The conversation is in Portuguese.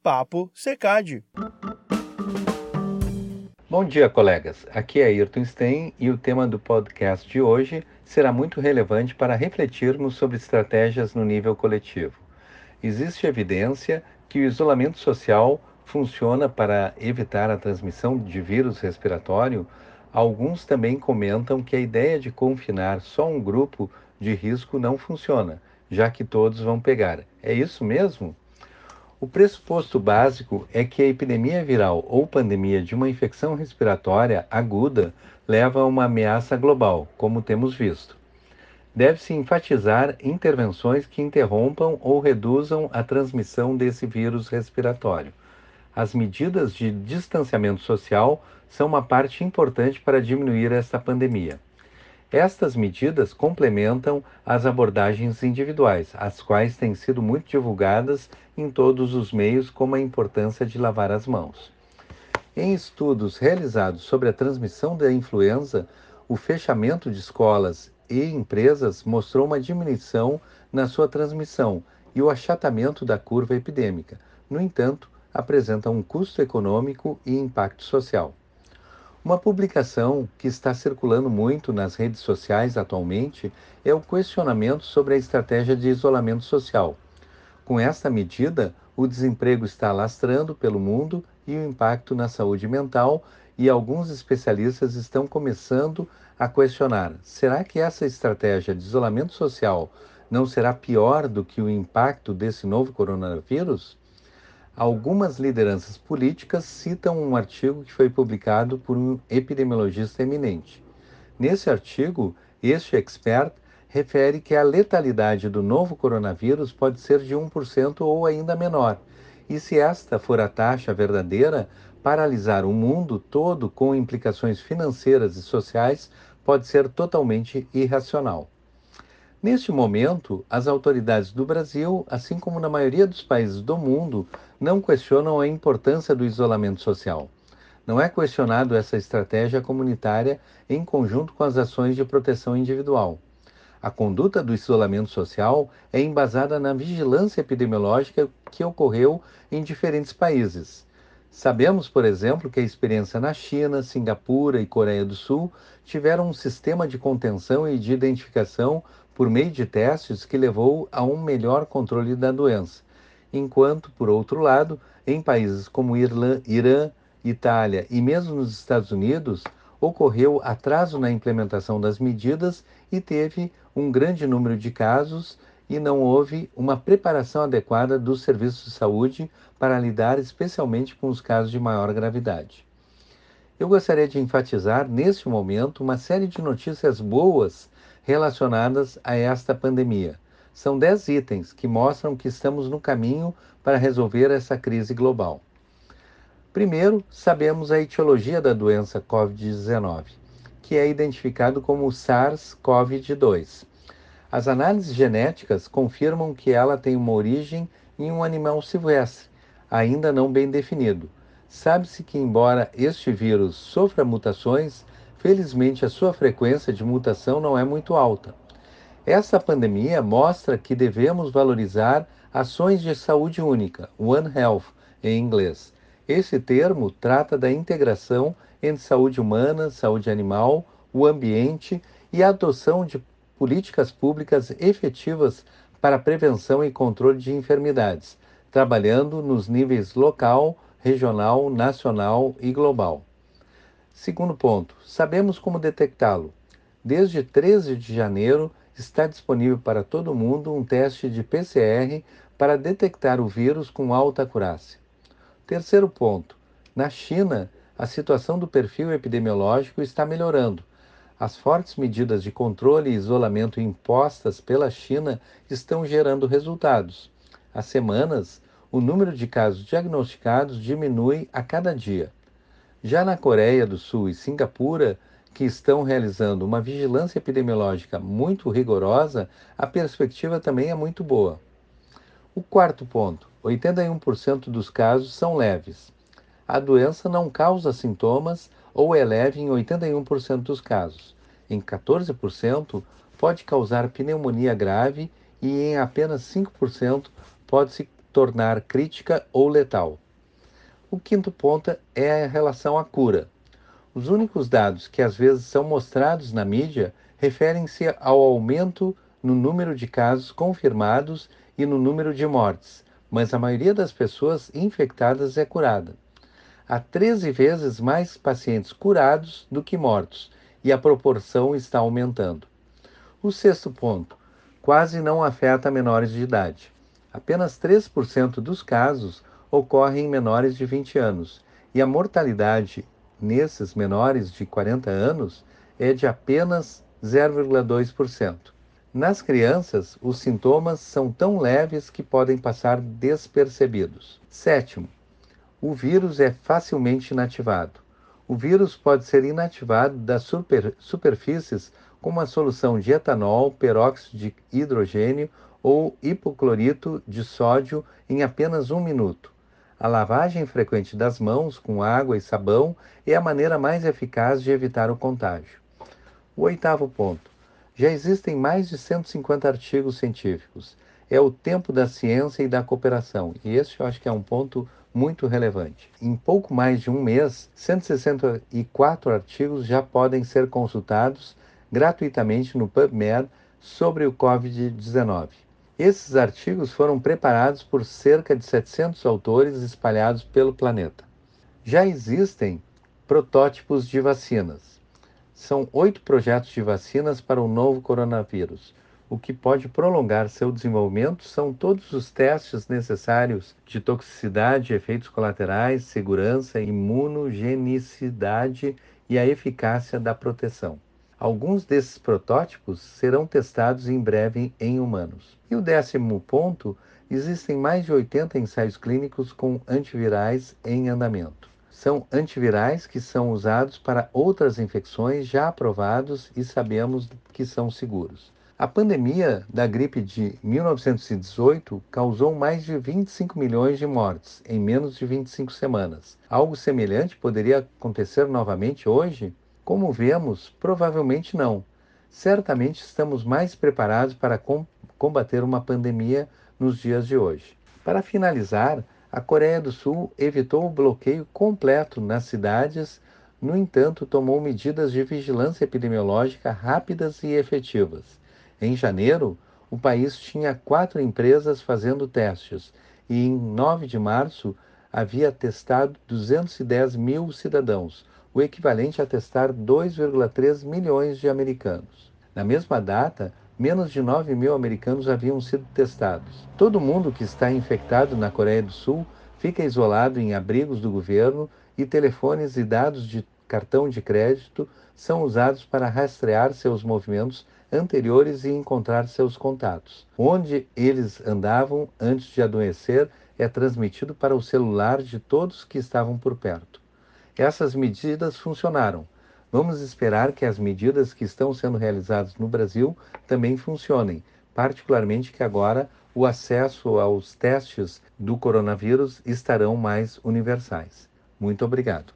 Papo Secad. Bom dia, colegas. Aqui é Ayrton Stein e o tema do podcast de hoje será muito relevante para refletirmos sobre estratégias no nível coletivo. Existe evidência que o isolamento social funciona para evitar a transmissão de vírus respiratório. Alguns também comentam que a ideia de confinar só um grupo de risco não funciona, já que todos vão pegar. É isso mesmo? O pressuposto básico é que a epidemia viral ou pandemia de uma infecção respiratória aguda leva a uma ameaça global, como temos visto. Deve-se enfatizar intervenções que interrompam ou reduzam a transmissão desse vírus respiratório. As medidas de distanciamento social são uma parte importante para diminuir esta pandemia. Estas medidas complementam as abordagens individuais, as quais têm sido muito divulgadas em todos os meios, como a importância de lavar as mãos. Em estudos realizados sobre a transmissão da influenza, o fechamento de escolas e empresas mostrou uma diminuição na sua transmissão e o achatamento da curva epidêmica. No entanto, apresenta um custo econômico e impacto social. Uma publicação que está circulando muito nas redes sociais atualmente é o questionamento sobre a estratégia de isolamento social. Com esta medida, o desemprego está alastrando pelo mundo e o impacto na saúde mental, e alguns especialistas estão começando a questionar: será que essa estratégia de isolamento social não será pior do que o impacto desse novo coronavírus? Algumas lideranças políticas citam um artigo que foi publicado por um epidemiologista eminente. Nesse artigo, este expert refere que a letalidade do novo coronavírus pode ser de 1% ou ainda menor. E se esta for a taxa verdadeira, paralisar o mundo todo com implicações financeiras e sociais pode ser totalmente irracional. Neste momento, as autoridades do Brasil, assim como na maioria dos países do mundo, não questionam a importância do isolamento social. Não é questionado essa estratégia comunitária em conjunto com as ações de proteção individual. A conduta do isolamento social é embasada na vigilância epidemiológica que ocorreu em diferentes países. Sabemos, por exemplo, que a experiência na China, Singapura e Coreia do Sul tiveram um sistema de contenção e de identificação por meio de testes que levou a um melhor controle da doença, enquanto, por outro lado, em países como Irlã, Irã, Itália e mesmo nos Estados Unidos, ocorreu atraso na implementação das medidas e teve um grande número de casos e não houve uma preparação adequada dos serviços de saúde para lidar especialmente com os casos de maior gravidade. Eu gostaria de enfatizar neste momento uma série de notícias boas relacionadas a esta pandemia. São dez itens que mostram que estamos no caminho para resolver essa crise global. Primeiro, sabemos a etiologia da doença Covid-19, que é identificado como SARS-CoV-2. As análises genéticas confirmam que ela tem uma origem em um animal silvestre, ainda não bem definido. Sabe-se que, embora este vírus sofra mutações, felizmente a sua frequência de mutação não é muito alta. Essa pandemia mostra que devemos valorizar ações de saúde única, One Health em inglês. Esse termo trata da integração entre saúde humana, saúde animal, o ambiente e a adoção de políticas públicas efetivas para prevenção e controle de enfermidades, trabalhando nos níveis local, regional, nacional e global. Segundo ponto, sabemos como detectá-lo. Desde 13 de janeiro está disponível para todo mundo um teste de PCR para detectar o vírus com alta acurácia. Terceiro ponto, na China, a situação do perfil epidemiológico está melhorando. As fortes medidas de controle e isolamento impostas pela China estão gerando resultados. Há semanas, o número de casos diagnosticados diminui a cada dia. Já na Coreia do Sul e Singapura, que estão realizando uma vigilância epidemiológica muito rigorosa, a perspectiva também é muito boa. O quarto ponto: 81% dos casos são leves. A doença não causa sintomas ou é leve em 81% dos casos. Em 14%, pode causar pneumonia grave e em apenas 5% pode se tornar crítica ou letal. O quinto ponto é a relação à cura. Os únicos dados que às vezes são mostrados na mídia referem-se ao aumento no número de casos confirmados e no número de mortes, mas a maioria das pessoas infectadas é curada. Há 13 vezes mais pacientes curados do que mortos, e a proporção está aumentando. O sexto ponto: quase não afeta menores de idade. Apenas 3% dos casos ocorrem em menores de 20 anos, e a mortalidade nesses menores de 40 anos é de apenas 0,2%. Nas crianças, os sintomas são tão leves que podem passar despercebidos. Sétimo, o vírus é facilmente inativado. O vírus pode ser inativado das super, superfícies com uma solução de etanol, peróxido de hidrogênio ou hipoclorito de sódio em apenas um minuto. A lavagem frequente das mãos com água e sabão é a maneira mais eficaz de evitar o contágio. O oitavo ponto. Já existem mais de 150 artigos científicos. É o tempo da ciência e da cooperação, e esse eu acho que é um ponto muito relevante. Em pouco mais de um mês, 164 artigos já podem ser consultados gratuitamente no PubMed sobre o Covid-19. Esses artigos foram preparados por cerca de 700 autores espalhados pelo planeta. Já existem protótipos de vacinas são oito projetos de vacinas para o novo coronavírus. O que pode prolongar seu desenvolvimento são todos os testes necessários de toxicidade, efeitos colaterais, segurança, imunogenicidade e a eficácia da proteção. Alguns desses protótipos serão testados em breve em humanos. E o décimo ponto: existem mais de 80 ensaios clínicos com antivirais em andamento são antivirais que são usados para outras infecções já aprovados e sabemos que são seguros. A pandemia da gripe de 1918 causou mais de 25 milhões de mortes em menos de 25 semanas. Algo semelhante poderia acontecer novamente hoje? Como vemos, provavelmente não. Certamente estamos mais preparados para combater uma pandemia nos dias de hoje. Para finalizar, a Coreia do Sul evitou o bloqueio completo nas cidades, no entanto, tomou medidas de vigilância epidemiológica rápidas e efetivas. Em janeiro, o país tinha quatro empresas fazendo testes e, em 9 de março, havia testado 210 mil cidadãos, o equivalente a testar 2,3 milhões de americanos. Na mesma data, menos de 9 mil americanos haviam sido testados. Todo mundo que está infectado na Coreia do Sul fica isolado em abrigos do governo e telefones e dados de cartão de crédito são usados para rastrear seus movimentos anteriores e encontrar seus contatos. Onde eles andavam antes de adoecer é transmitido para o celular de todos que estavam por perto. Essas medidas funcionaram Vamos esperar que as medidas que estão sendo realizadas no Brasil também funcionem, particularmente que agora o acesso aos testes do coronavírus estarão mais universais. Muito obrigado.